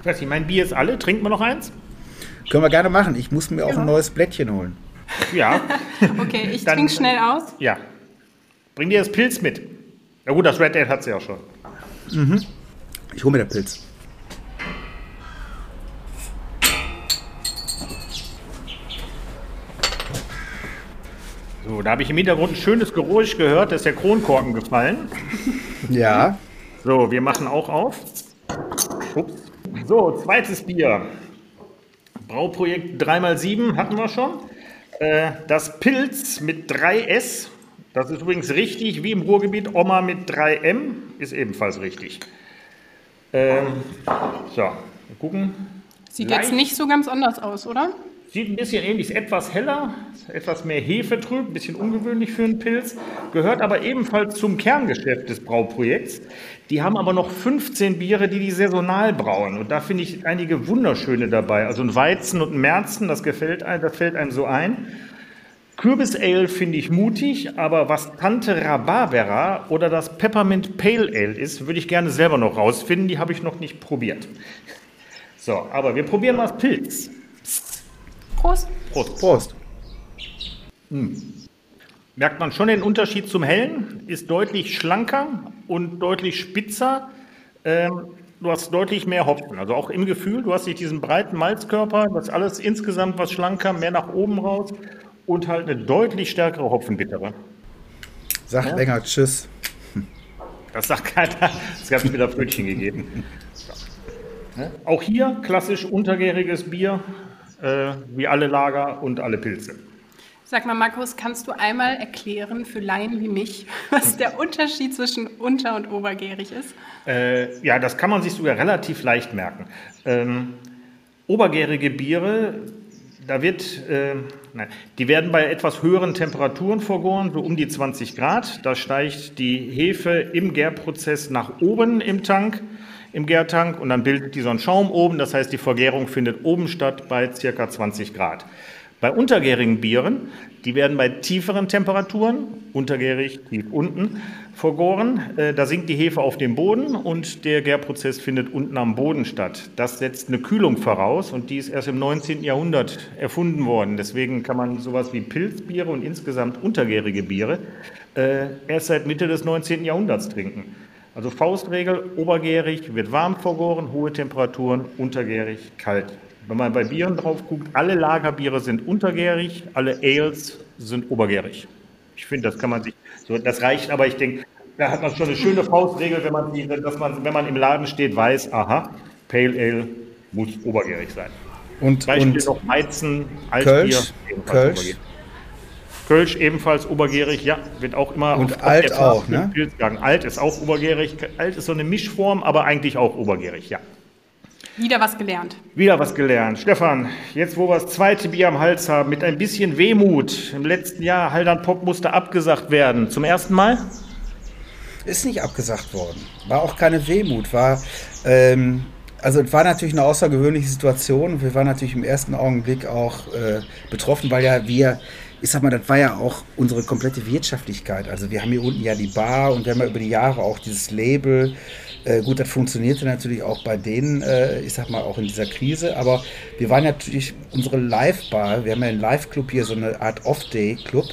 Ich weiß nicht, mein Bier ist alle, trinken wir noch eins? Können wir gerne machen. Ich muss mir auch ein neues Blättchen holen. Ja. okay, ich trinke schnell aus. Ja. Bring dir das Pilz mit. Ja gut, das Red Dead hat sie auch schon. Mhm. Ich hole mir den Pilz. So, da habe ich im Hintergrund ein schönes Geräusch gehört, da ist der Kronkorken gefallen. Ja. So, wir machen auch auf. Ups. So, zweites Bier. Brauprojekt 3x7 hatten wir schon. Äh, das Pilz mit 3S das ist übrigens richtig, wie im Ruhrgebiet, Oma mit 3M ist ebenfalls richtig. Ähm, so, wir gucken. Sieht Leicht. jetzt nicht so ganz anders aus, oder? Sieht ein bisschen ähnlich, ist etwas heller, etwas mehr Hefe trüb, ein bisschen ungewöhnlich für einen Pilz, gehört aber ebenfalls zum Kerngeschäft des Brauprojekts. Die haben aber noch 15 Biere, die die saisonal brauen. Und da finde ich einige wunderschöne dabei. Also ein Weizen und ein Märzen, das gefällt das fällt einem so ein. Kürbis Ale finde ich mutig, aber was Tante Rhabarbera oder das Peppermint Pale Ale ist, würde ich gerne selber noch rausfinden. Die habe ich noch nicht probiert. So, aber wir probieren mal das Pilz. Prost. Prost. Prost. Hm. Merkt man schon den Unterschied zum Hellen? Ist deutlich schlanker und deutlich spitzer. Ähm, du hast deutlich mehr Hopfen. Also auch im Gefühl, du hast nicht diesen breiten Malzkörper, das ist alles insgesamt was schlanker, mehr nach oben raus und halt eine deutlich stärkere Hopfenbittere. Sag ja. länger Tschüss. Das sagt keiner. Es gab wieder Brötchen gegeben. Auch hier klassisch untergäriges Bier, äh, wie alle Lager und alle Pilze. Sag mal, Markus, kannst du einmal erklären für Laien wie mich, was der Unterschied zwischen unter- und obergärig ist? Äh, ja, das kann man sich sogar relativ leicht merken. Ähm, obergärige Biere da wird, äh, nein, die werden bei etwas höheren Temperaturen vergoren, so um die 20 Grad. Da steigt die Hefe im Gärprozess nach oben im Tank, im Gärtank, und dann bildet die so einen Schaum oben. Das heißt, die Vergärung findet oben statt bei circa 20 Grad. Bei untergärigen Bieren, die werden bei tieferen Temperaturen, untergärig tief unten, vergoren. Äh, da sinkt die Hefe auf dem Boden und der Gärprozess findet unten am Boden statt. Das setzt eine Kühlung voraus und die ist erst im 19. Jahrhundert erfunden worden. Deswegen kann man sowas wie Pilzbiere und insgesamt untergärige Biere äh, erst seit Mitte des 19. Jahrhunderts trinken. Also Faustregel, obergärig wird warm vergoren, hohe Temperaturen, untergärig kalt. Wenn man bei Bieren drauf guckt, alle Lagerbiere sind untergärig, alle Ales sind obergärig. Ich finde, das kann man sich, so, das reicht, aber ich denke, da hat man schon eine schöne Faustregel, wenn man, die, dass man, wenn man im Laden steht, weiß, aha, Pale Ale muss obergärig sein. Und, Beispiel und noch Weizen, Altbier, Kölsch, ebenfalls Kölsch. obergärig. Kölsch ebenfalls obergärig, ja, wird auch immer Und auf, alt auch, ne? Alt ist auch obergärig. Alt ist so eine Mischform, aber eigentlich auch obergärig, ja. Wieder was gelernt. Wieder was gelernt. Stefan, jetzt wo wir das zweite Bier am Hals haben, mit ein bisschen Wehmut. Im letzten Jahr Haldern Pop musste abgesagt werden. Zum ersten Mal? Ist nicht abgesagt worden. War auch keine Wehmut. War, ähm, also es war natürlich eine außergewöhnliche Situation. Wir waren natürlich im ersten Augenblick auch äh, betroffen, weil ja wir, ich sag mal, das war ja auch unsere komplette Wirtschaftlichkeit. Also wir haben hier unten ja die Bar und wir haben ja über die Jahre auch dieses Label. Äh, gut, das funktionierte natürlich auch bei denen, äh, ich sag mal, auch in dieser Krise. Aber wir waren natürlich unsere Live-Bar, wir haben ja einen Live-Club hier, so eine Art Off-Day-Club.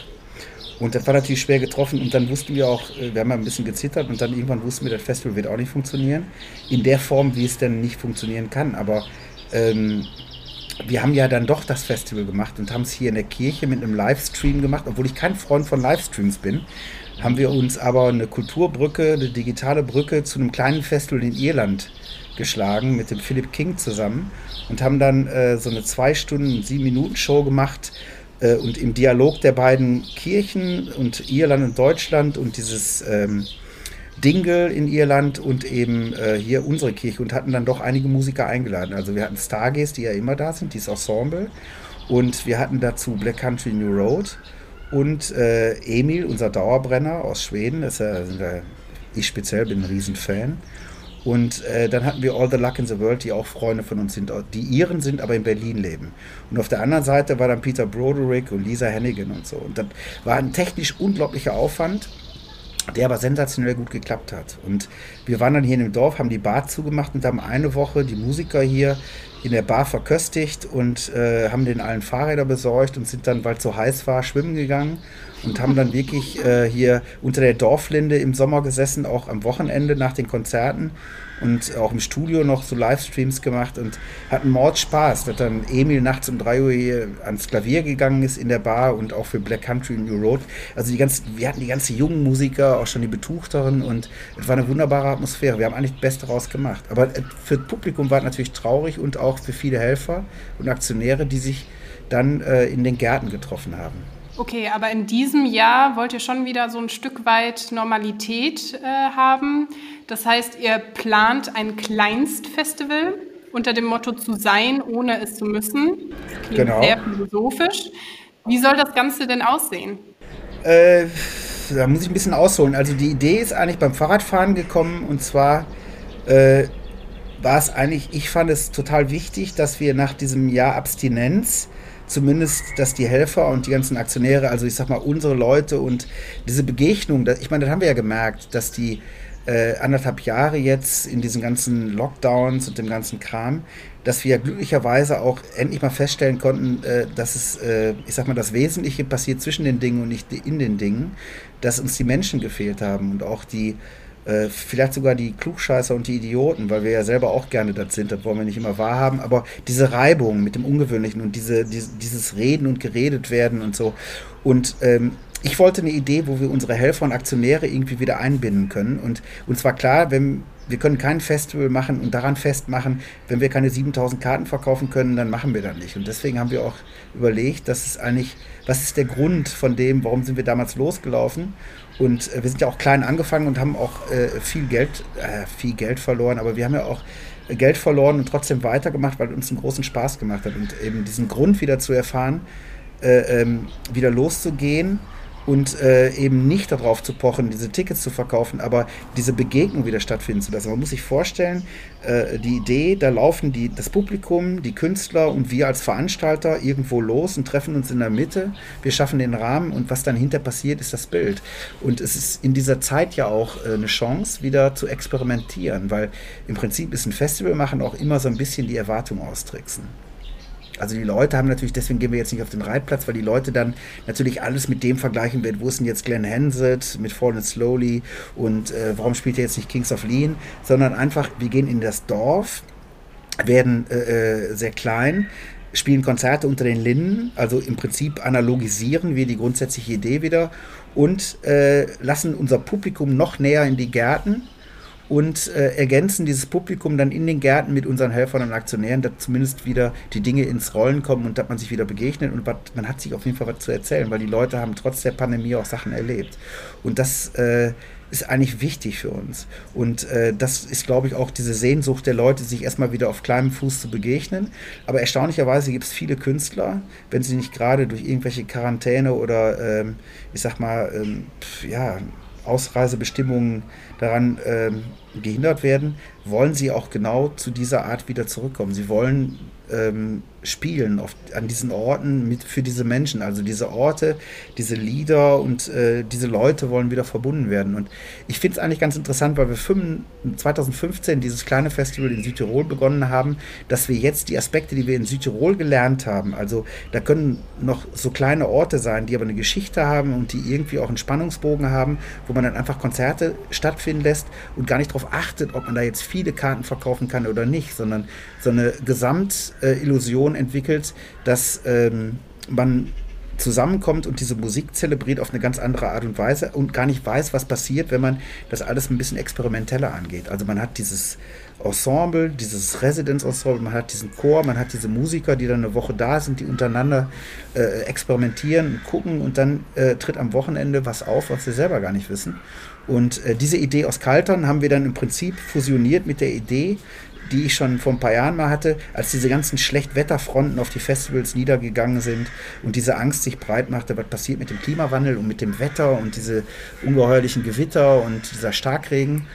Und das war natürlich schwer getroffen und dann wussten wir auch, äh, wir haben ja ein bisschen gezittert und dann irgendwann wussten wir, das Festival wird auch nicht funktionieren. In der Form, wie es denn nicht funktionieren kann. Aber ähm, wir haben ja dann doch das Festival gemacht und haben es hier in der Kirche mit einem Livestream gemacht, obwohl ich kein Freund von Livestreams bin. Haben wir uns aber eine Kulturbrücke, eine digitale Brücke zu einem kleinen Festival in Irland geschlagen mit dem Philip King zusammen und haben dann äh, so eine zwei Stunden, sieben Minuten Show gemacht äh, und im Dialog der beiden Kirchen und Irland und Deutschland und dieses ähm, Dingle in Irland und eben äh, hier unsere Kirche und hatten dann doch einige Musiker eingeladen. Also wir hatten Stargaze, die ja immer da sind, dieses Ensemble. Und wir hatten dazu Black Country New Road und äh, Emil, unser Dauerbrenner aus Schweden. Ist wir, ich speziell bin ein Riesenfan. Und äh, dann hatten wir All the Luck in the World, die auch Freunde von uns sind, die Iren sind, aber in Berlin leben. Und auf der anderen Seite war dann Peter Broderick und Lisa Hennigan und so. Und das war ein technisch unglaublicher Aufwand der aber sensationell gut geklappt hat. Und wir waren dann hier in dem Dorf, haben die Bar zugemacht und haben eine Woche die Musiker hier in der Bar verköstigt und äh, haben den allen Fahrräder besorgt und sind dann, weil es so heiß war, schwimmen gegangen und haben dann wirklich äh, hier unter der Dorflinde im Sommer gesessen, auch am Wochenende nach den Konzerten und auch im Studio noch so Livestreams gemacht und hatten Mordspaß, dass dann Emil nachts um 3 Uhr hier ans Klavier gegangen ist in der Bar und auch für Black Country New Road. Also die ganzen, wir hatten die ganzen jungen Musiker, auch schon die Betuchteren und es war eine wunderbare Atmosphäre. Wir haben eigentlich das Beste daraus gemacht. Aber äh, für das Publikum war es natürlich traurig und auch für viele Helfer und Aktionäre, die sich dann äh, in den Gärten getroffen haben. Okay, aber in diesem Jahr wollt ihr schon wieder so ein Stück weit Normalität äh, haben. Das heißt, ihr plant ein Kleinstfestival unter dem Motto zu sein, ohne es zu müssen. Das klingt Genau. sehr philosophisch. Wie soll das Ganze denn aussehen? Äh, da muss ich ein bisschen ausholen. Also die Idee ist eigentlich beim Fahrradfahren gekommen und zwar äh, war es eigentlich, ich fand es total wichtig, dass wir nach diesem Jahr Abstinenz zumindest, dass die Helfer und die ganzen Aktionäre, also ich sag mal unsere Leute und diese Begegnung, ich meine, das haben wir ja gemerkt, dass die äh, anderthalb Jahre jetzt in diesen ganzen Lockdowns und dem ganzen Kram, dass wir glücklicherweise auch endlich mal feststellen konnten, äh, dass es, äh, ich sag mal, das Wesentliche passiert zwischen den Dingen und nicht in den Dingen, dass uns die Menschen gefehlt haben und auch die, äh, vielleicht sogar die Klugscheißer und die Idioten, weil wir ja selber auch gerne das sind, das wollen wir nicht immer wahrhaben, aber diese Reibung mit dem Ungewöhnlichen und diese, diese, dieses Reden und geredet werden und so. Und ähm, ich wollte eine Idee, wo wir unsere Helfer und Aktionäre irgendwie wieder einbinden können. Und uns war klar, wenn wir können kein Festival machen und daran festmachen, wenn wir keine 7000 Karten verkaufen können, dann machen wir das nicht. Und deswegen haben wir auch überlegt, dass es eigentlich, was ist der Grund von dem, warum sind wir damals losgelaufen? Und äh, wir sind ja auch klein angefangen und haben auch äh, viel Geld, äh, viel Geld verloren, aber wir haben ja auch Geld verloren und trotzdem weitergemacht, weil uns einen großen Spaß gemacht hat. Und eben diesen Grund wieder zu erfahren, äh, ähm, wieder loszugehen und äh, eben nicht darauf zu pochen, diese Tickets zu verkaufen, aber diese Begegnung wieder stattfinden zu lassen. Man muss sich vorstellen, äh, die Idee, da laufen die, das Publikum, die Künstler und wir als Veranstalter irgendwo los und treffen uns in der Mitte. Wir schaffen den Rahmen und was dann hinter passiert, ist das Bild. Und es ist in dieser Zeit ja auch äh, eine Chance, wieder zu experimentieren, weil im Prinzip ist ein Festival machen auch immer so ein bisschen die Erwartung austricksen. Also die Leute haben natürlich, deswegen gehen wir jetzt nicht auf den Reitplatz, weil die Leute dann natürlich alles mit dem vergleichen werden, wo ist denn jetzt Glenn Hansett mit Fallen Slowly und äh, warum spielt er jetzt nicht Kings of Lean, sondern einfach, wir gehen in das Dorf, werden äh, äh, sehr klein, spielen Konzerte unter den Linden, also im Prinzip analogisieren wir die grundsätzliche Idee wieder und äh, lassen unser Publikum noch näher in die Gärten und äh, ergänzen dieses Publikum dann in den Gärten mit unseren Helfern und Aktionären, dass zumindest wieder die Dinge ins Rollen kommen und dass man sich wieder begegnet und wat, man hat sich auf jeden Fall was zu erzählen, weil die Leute haben trotz der Pandemie auch Sachen erlebt. Und das äh, ist eigentlich wichtig für uns. Und äh, das ist, glaube ich, auch diese Sehnsucht der Leute, sich erstmal wieder auf kleinem Fuß zu begegnen. Aber erstaunlicherweise gibt es viele Künstler, wenn sie nicht gerade durch irgendwelche Quarantäne oder, ähm, ich sag mal, ähm, ja, Ausreisebestimmungen daran ähm, gehindert werden, wollen sie auch genau zu dieser Art wieder zurückkommen. Sie wollen ähm, spielen auf, an diesen Orten mit, für diese Menschen. Also diese Orte, diese Lieder und äh, diese Leute wollen wieder verbunden werden. Und ich finde es eigentlich ganz interessant, weil wir 5, 2015 dieses kleine Festival in Südtirol begonnen haben, dass wir jetzt die Aspekte, die wir in Südtirol gelernt haben, also da können noch so kleine Orte sein, die aber eine Geschichte haben und die irgendwie auch einen Spannungsbogen haben, wo man dann einfach Konzerte stattfinden lässt und gar nicht darauf achtet, ob man da jetzt viele Karten verkaufen kann oder nicht, sondern so eine Gesamtillusion entwickelt, dass ähm, man zusammenkommt und diese Musik zelebriert auf eine ganz andere Art und Weise und gar nicht weiß, was passiert, wenn man das alles ein bisschen experimenteller angeht. Also man hat dieses Ensemble, dieses Residence-Ensemble, man hat diesen Chor, man hat diese Musiker, die dann eine Woche da sind, die untereinander äh, experimentieren und gucken und dann äh, tritt am Wochenende was auf, was sie selber gar nicht wissen. Und äh, diese Idee aus Kaltern haben wir dann im Prinzip fusioniert mit der Idee, die ich schon vor ein paar Jahren mal hatte, als diese ganzen Schlechtwetterfronten auf die Festivals niedergegangen sind und diese Angst sich breit machte, was passiert mit dem Klimawandel und mit dem Wetter und diese ungeheuerlichen Gewitter und dieser Starkregen.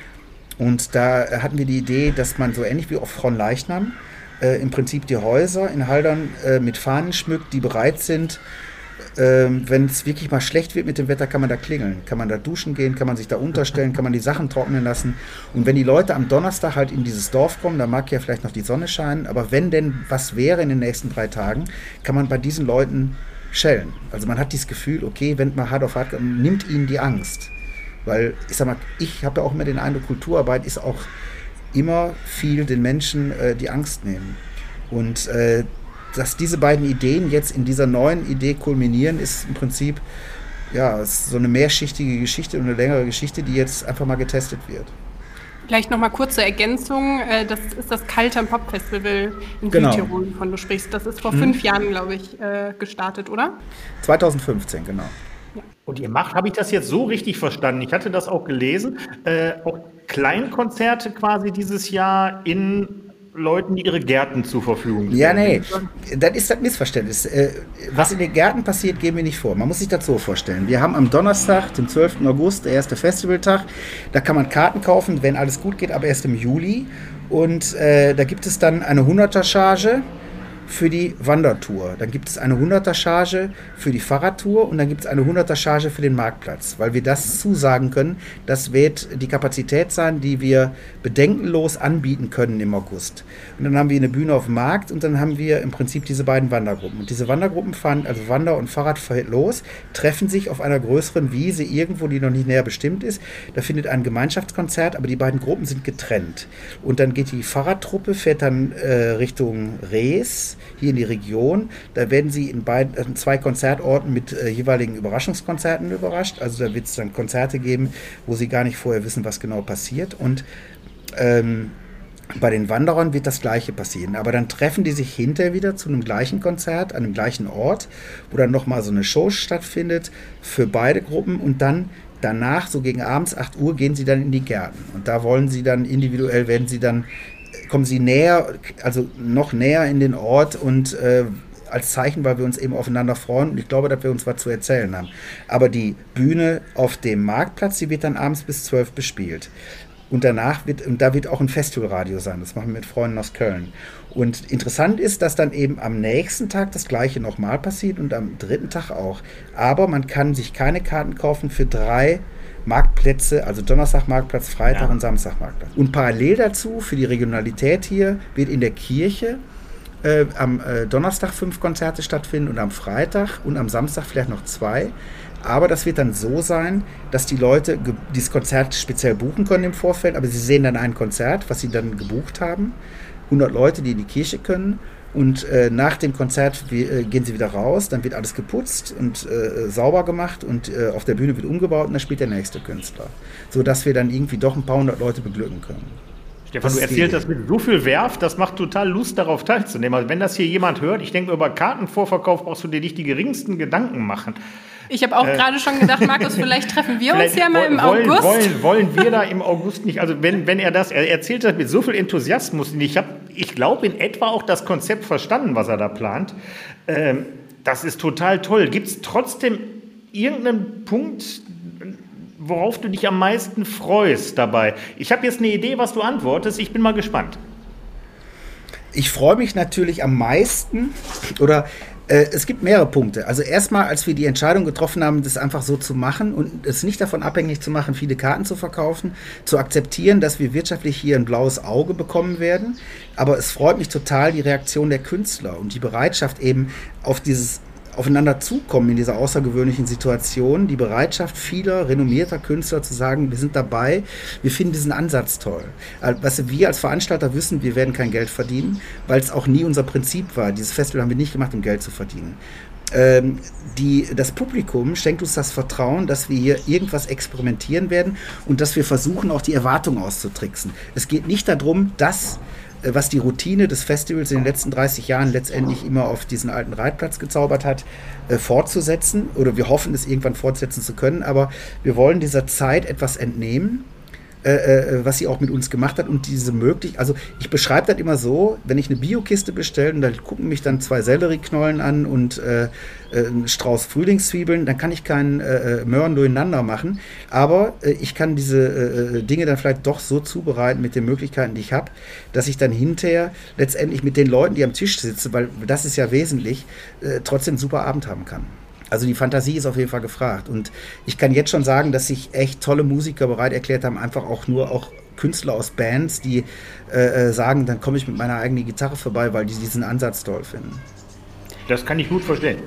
Und da hatten wir die Idee, dass man so ähnlich wie auf Fronleichnam äh, im Prinzip die Häuser in Haldern äh, mit Fahnen schmückt, die bereit sind, ähm, wenn es wirklich mal schlecht wird mit dem Wetter, kann man da klingeln. Kann man da duschen gehen, kann man sich da unterstellen, kann man die Sachen trocknen lassen. Und wenn die Leute am Donnerstag halt in dieses Dorf kommen, da mag ja vielleicht noch die Sonne scheinen, aber wenn denn was wäre in den nächsten drei Tagen, kann man bei diesen Leuten schellen. Also man hat dieses Gefühl, okay, wenn man hart auf hart, nimmt ihnen die Angst. Weil, ich sag mal, ich habe ja auch immer den Eindruck, Kulturarbeit ist auch immer viel den Menschen äh, die Angst nehmen. Und äh, dass diese beiden Ideen jetzt in dieser neuen Idee kulminieren, ist im Prinzip ja, ist so eine mehrschichtige Geschichte und eine längere Geschichte, die jetzt einfach mal getestet wird. Vielleicht nochmal kurze Ergänzung. Äh, das ist das Kaltern Pop Festival in genau. Südtirol, wovon du sprichst. Das ist vor mhm. fünf Jahren, glaube ich, äh, gestartet, oder? 2015, genau. Und ihr macht, habe ich das jetzt so richtig verstanden? Ich hatte das auch gelesen. Äh, auch Kleinkonzerte quasi dieses Jahr in Leuten, die ihre Gärten zur Verfügung stellen. Ja, nee, das ist das Missverständnis. Äh, was in den Gärten passiert, gehen wir nicht vor. Man muss sich das so vorstellen. Wir haben am Donnerstag, dem 12. August, der erste Festivaltag. Da kann man Karten kaufen, wenn alles gut geht, aber erst im Juli. Und äh, da gibt es dann eine 100er-Charge für die Wandertour. Dann gibt es eine 100er Charge für die Fahrradtour und dann gibt es eine 100er Charge für den Marktplatz, weil wir das zusagen können. Das wird die Kapazität sein, die wir bedenkenlos anbieten können im August. Und dann haben wir eine Bühne auf dem Markt und dann haben wir im Prinzip diese beiden Wandergruppen. Und diese Wandergruppen fahren, also Wander- und Fahrrad los, treffen sich auf einer größeren Wiese irgendwo, die noch nicht näher bestimmt ist. Da findet ein Gemeinschaftskonzert, aber die beiden Gruppen sind getrennt. Und dann geht die Fahrradtruppe, fährt dann äh, Richtung Rees hier in die Region. Da werden sie in, beiden, in zwei Konzertorten mit äh, jeweiligen Überraschungskonzerten überrascht. Also da wird es dann Konzerte geben, wo sie gar nicht vorher wissen, was genau passiert. Und ähm, bei den Wanderern wird das Gleiche passieren. Aber dann treffen die sich hinterher wieder zu einem gleichen Konzert, an einem gleichen Ort, wo dann nochmal so eine Show stattfindet für beide Gruppen und dann danach, so gegen abends 8 Uhr, gehen sie dann in die Gärten. Und da wollen sie dann individuell, werden sie dann kommen sie näher, also noch näher in den Ort und äh, als Zeichen, weil wir uns eben aufeinander freuen und ich glaube, dass wir uns was zu erzählen haben. Aber die Bühne auf dem Marktplatz, die wird dann abends bis 12 bespielt. Und danach wird, und da wird auch ein Festivalradio sein. Das machen wir mit Freunden aus Köln. Und interessant ist, dass dann eben am nächsten Tag das gleiche nochmal passiert und am dritten Tag auch. Aber man kann sich keine Karten kaufen für drei Marktplätze, also Donnerstag Marktplatz, Freitag ja. und Samstag Marktplatz. Und parallel dazu, für die Regionalität hier, wird in der Kirche äh, am äh, Donnerstag fünf Konzerte stattfinden und am Freitag und am Samstag vielleicht noch zwei. Aber das wird dann so sein, dass die Leute dieses Konzert speziell buchen können im Vorfeld, aber sie sehen dann ein Konzert, was sie dann gebucht haben. 100 Leute, die in die Kirche können. Und äh, nach dem Konzert wie, äh, gehen sie wieder raus, dann wird alles geputzt und äh, sauber gemacht und äh, auf der Bühne wird umgebaut und dann spielt der nächste Künstler. Sodass wir dann irgendwie doch ein paar hundert Leute beglücken können. Stefan, du erzählst das mit so viel Werf, das macht total Lust, darauf teilzunehmen. Also wenn das hier jemand hört, ich denke, über Kartenvorverkauf brauchst du dir nicht die geringsten Gedanken machen. Ich habe auch äh, gerade schon gedacht, Markus, vielleicht treffen wir vielleicht uns ja mal im wollen, August. Wollen, wollen wir da im August nicht, also wenn, wenn er das, er erzählt das mit so viel Enthusiasmus, und ich habe, ich glaube, in etwa auch das Konzept verstanden, was er da plant. Ähm, das ist total toll. Gibt es trotzdem irgendeinen Punkt, worauf du dich am meisten freust dabei? Ich habe jetzt eine Idee, was du antwortest. Ich bin mal gespannt. Ich freue mich natürlich am meisten oder äh, es gibt mehrere Punkte. Also erstmal, als wir die Entscheidung getroffen haben, das einfach so zu machen und es nicht davon abhängig zu machen, viele Karten zu verkaufen, zu akzeptieren, dass wir wirtschaftlich hier ein blaues Auge bekommen werden. Aber es freut mich total die Reaktion der Künstler und die Bereitschaft eben auf dieses aufeinander zukommen in dieser außergewöhnlichen Situation, die Bereitschaft vieler renommierter Künstler zu sagen, wir sind dabei, wir finden diesen Ansatz toll. Was wir als Veranstalter wissen, wir werden kein Geld verdienen, weil es auch nie unser Prinzip war. Dieses Festival haben wir nicht gemacht, um Geld zu verdienen. Ähm, die, das Publikum schenkt uns das Vertrauen, dass wir hier irgendwas experimentieren werden und dass wir versuchen, auch die Erwartungen auszutricksen. Es geht nicht darum, dass was die Routine des Festivals in den letzten 30 Jahren letztendlich immer auf diesen alten Reitplatz gezaubert hat, äh, fortzusetzen. Oder wir hoffen, es irgendwann fortsetzen zu können. Aber wir wollen dieser Zeit etwas entnehmen äh, äh, was sie auch mit uns gemacht hat und diese möglich, also ich beschreibe das immer so, wenn ich eine Biokiste bestelle und da gucken mich dann zwei Sellerieknollen an und äh, äh ein Strauß Frühlingszwiebeln, dann kann ich keinen äh, Möhren durcheinander machen, aber ich kann diese Dinge dann vielleicht doch so zubereiten mit den Möglichkeiten, die ich habe, dass ich dann hinterher letztendlich mit den Leuten, die am Tisch sitzen, weil das ist ja wesentlich, trotzdem einen super Abend haben kann. Also die Fantasie ist auf jeden Fall gefragt. Und ich kann jetzt schon sagen, dass sich echt tolle Musiker bereit erklärt haben, einfach auch nur auch Künstler aus Bands, die äh, äh sagen, dann komme ich mit meiner eigenen Gitarre vorbei, weil die diesen Ansatz toll finden. Das kann ich gut verstehen.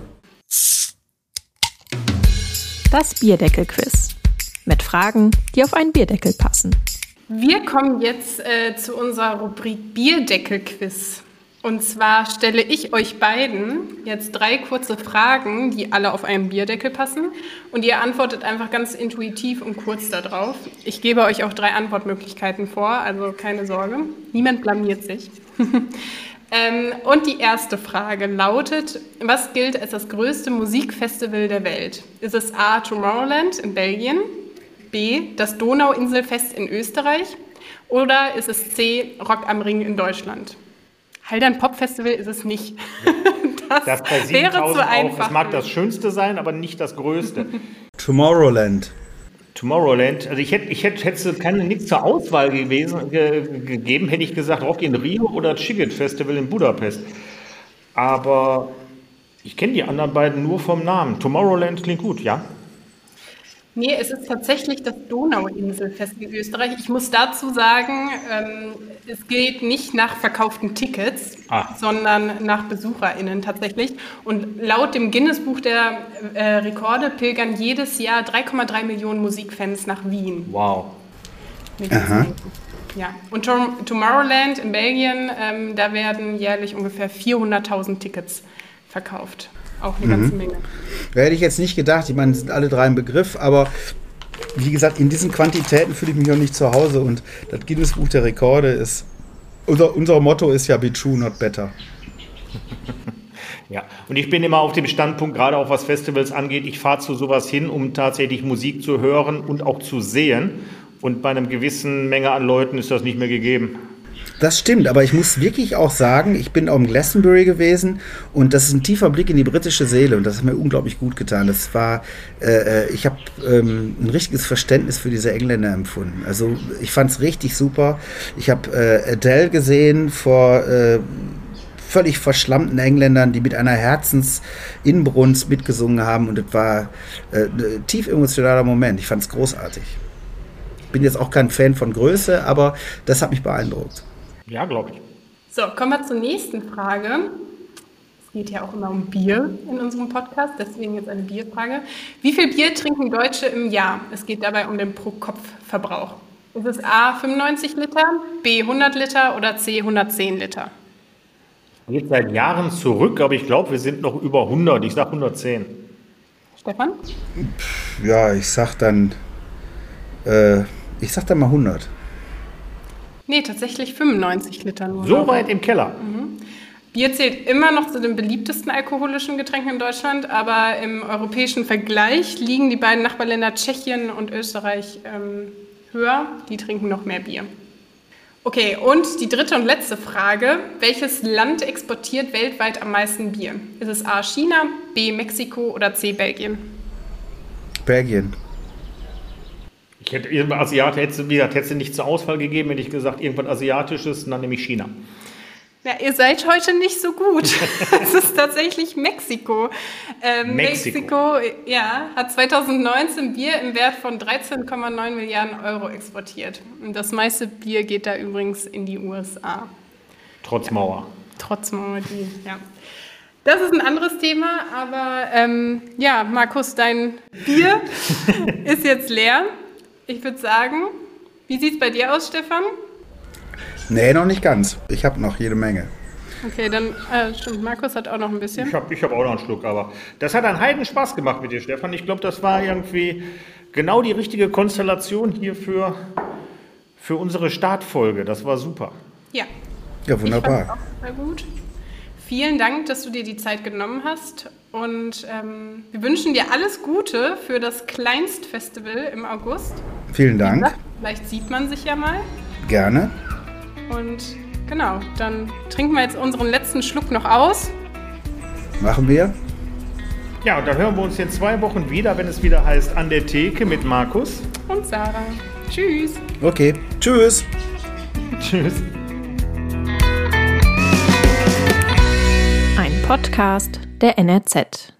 Das Bierdeckel-Quiz. Mit Fragen, die auf einen Bierdeckel passen. Wir kommen jetzt äh, zu unserer Rubrik Bierdeckel-Quiz. Und zwar stelle ich euch beiden jetzt drei kurze Fragen, die alle auf einen Bierdeckel passen. Und ihr antwortet einfach ganz intuitiv und kurz darauf. Ich gebe euch auch drei Antwortmöglichkeiten vor, also keine Sorge. Niemand blamiert sich. ähm, und die erste Frage lautet, was gilt als das größte Musikfestival der Welt? Ist es A. Tomorrowland in Belgien, B. das Donauinselfest in Österreich oder ist es C. Rock am Ring in Deutschland? Haldern Pop Festival ist es nicht. Das, das bei wäre zu einfach. Es mag das Schönste sein, aber nicht das Größte. Tomorrowland. Tomorrowland. Also ich hätte, ich hätte, hätte keine nichts zur Auswahl gewesen, ge, gegeben, hätte ich gesagt Rock in Rio oder Chiget Festival in Budapest. Aber ich kenne die anderen beiden nur vom Namen. Tomorrowland klingt gut, ja? Nee, es ist tatsächlich das Donauinselfest in Österreich. Ich muss dazu sagen, ähm, es geht nicht nach verkauften Tickets, ah. sondern nach BesucherInnen tatsächlich. Und laut dem Guinness-Buch der äh, Rekorde pilgern jedes Jahr 3,3 Millionen Musikfans nach Wien. Wow. Aha. Ja, und Tom Tomorrowland in Belgien, ähm, da werden jährlich ungefähr 400.000 Tickets verkauft. Auch eine mhm. ganze Menge. Da hätte ich jetzt nicht gedacht. Ich meine, sind alle drei im Begriff, aber wie gesagt, in diesen Quantitäten fühle ich mich auch nicht zu Hause und das Guinness-Buch der Rekorde ist. Unser, unser Motto ist ja Be True, not better. Ja, und ich bin immer auf dem Standpunkt, gerade auch was Festivals angeht, ich fahre zu sowas hin, um tatsächlich Musik zu hören und auch zu sehen. Und bei einer gewissen Menge an Leuten ist das nicht mehr gegeben. Das stimmt, aber ich muss wirklich auch sagen, ich bin auch im Glastonbury gewesen und das ist ein tiefer Blick in die britische Seele und das hat mir unglaublich gut getan. Das war, äh, äh ich habe ähm, ein richtiges Verständnis für diese Engländer empfunden. Also ich fand es richtig super. Ich habe äh, Adele gesehen vor äh, völlig verschlammten Engländern, die mit einer Herzensinbrunst mitgesungen haben und es war äh, ein tief emotionaler Moment. Ich fand es großartig. Bin jetzt auch kein Fan von Größe, aber das hat mich beeindruckt. Ja, glaube ich. So, kommen wir zur nächsten Frage. Es geht ja auch immer um Bier in unserem Podcast, deswegen jetzt eine Bierfrage. Wie viel Bier trinken Deutsche im Jahr? Es geht dabei um den Pro-Kopf-Verbrauch. Ist es A 95 Liter, B 100 Liter oder C 110 Liter? Geht seit Jahren zurück, aber ich glaube, wir sind noch über 100. Ich sage 110. Stefan? Ja, ich sag dann, äh, ich sag dann mal 100. Nee, tatsächlich 95 Liter nur. So weit im Keller. Mhm. Bier zählt immer noch zu den beliebtesten alkoholischen Getränken in Deutschland, aber im europäischen Vergleich liegen die beiden Nachbarländer Tschechien und Österreich ähm, höher. Die trinken noch mehr Bier. Okay, und die dritte und letzte Frage. Welches Land exportiert weltweit am meisten Bier? Ist es A. China, B. Mexiko oder C. Belgien? Belgien. Ich hätte irgendwann Asiat, hätte, wie gesagt, hätte nicht zur Auswahl gegeben, hätte ich gesagt, irgendwas Asiatisches, dann nehme ich China. Ja, ihr seid heute nicht so gut. Es ist tatsächlich Mexiko. Ähm, Mexiko. Mexiko. ja, hat 2019 Bier im Wert von 13,9 Milliarden Euro exportiert. Und das meiste Bier geht da übrigens in die USA. Trotz Mauer. Ja, trotz Mauer, die, ja. Das ist ein anderes Thema, aber ähm, ja, Markus, dein Bier ist jetzt leer. Ich würde sagen, wie sieht es bei dir aus, Stefan? Nee, noch nicht ganz. Ich habe noch jede Menge. Okay, dann äh, stimmt, Markus hat auch noch ein bisschen. Ich habe ich hab auch noch einen Schluck, aber das hat einen heiden Spaß gemacht mit dir, Stefan. Ich glaube, das war irgendwie genau die richtige Konstellation hier für, für unsere Startfolge. Das war super. Ja. Ja, wunderbar. Ich auch sehr gut. Vielen Dank, dass du dir die Zeit genommen hast. Und ähm, wir wünschen dir alles Gute für das Kleinstfestival im August. Vielen Dank. Gesagt, vielleicht sieht man sich ja mal. Gerne. Und genau, dann trinken wir jetzt unseren letzten Schluck noch aus. Machen wir. Ja, und dann hören wir uns in zwei Wochen wieder, wenn es wieder heißt An der Theke mit Markus. Und Sarah. Tschüss. Okay, tschüss. tschüss. Ein Podcast der NRZ.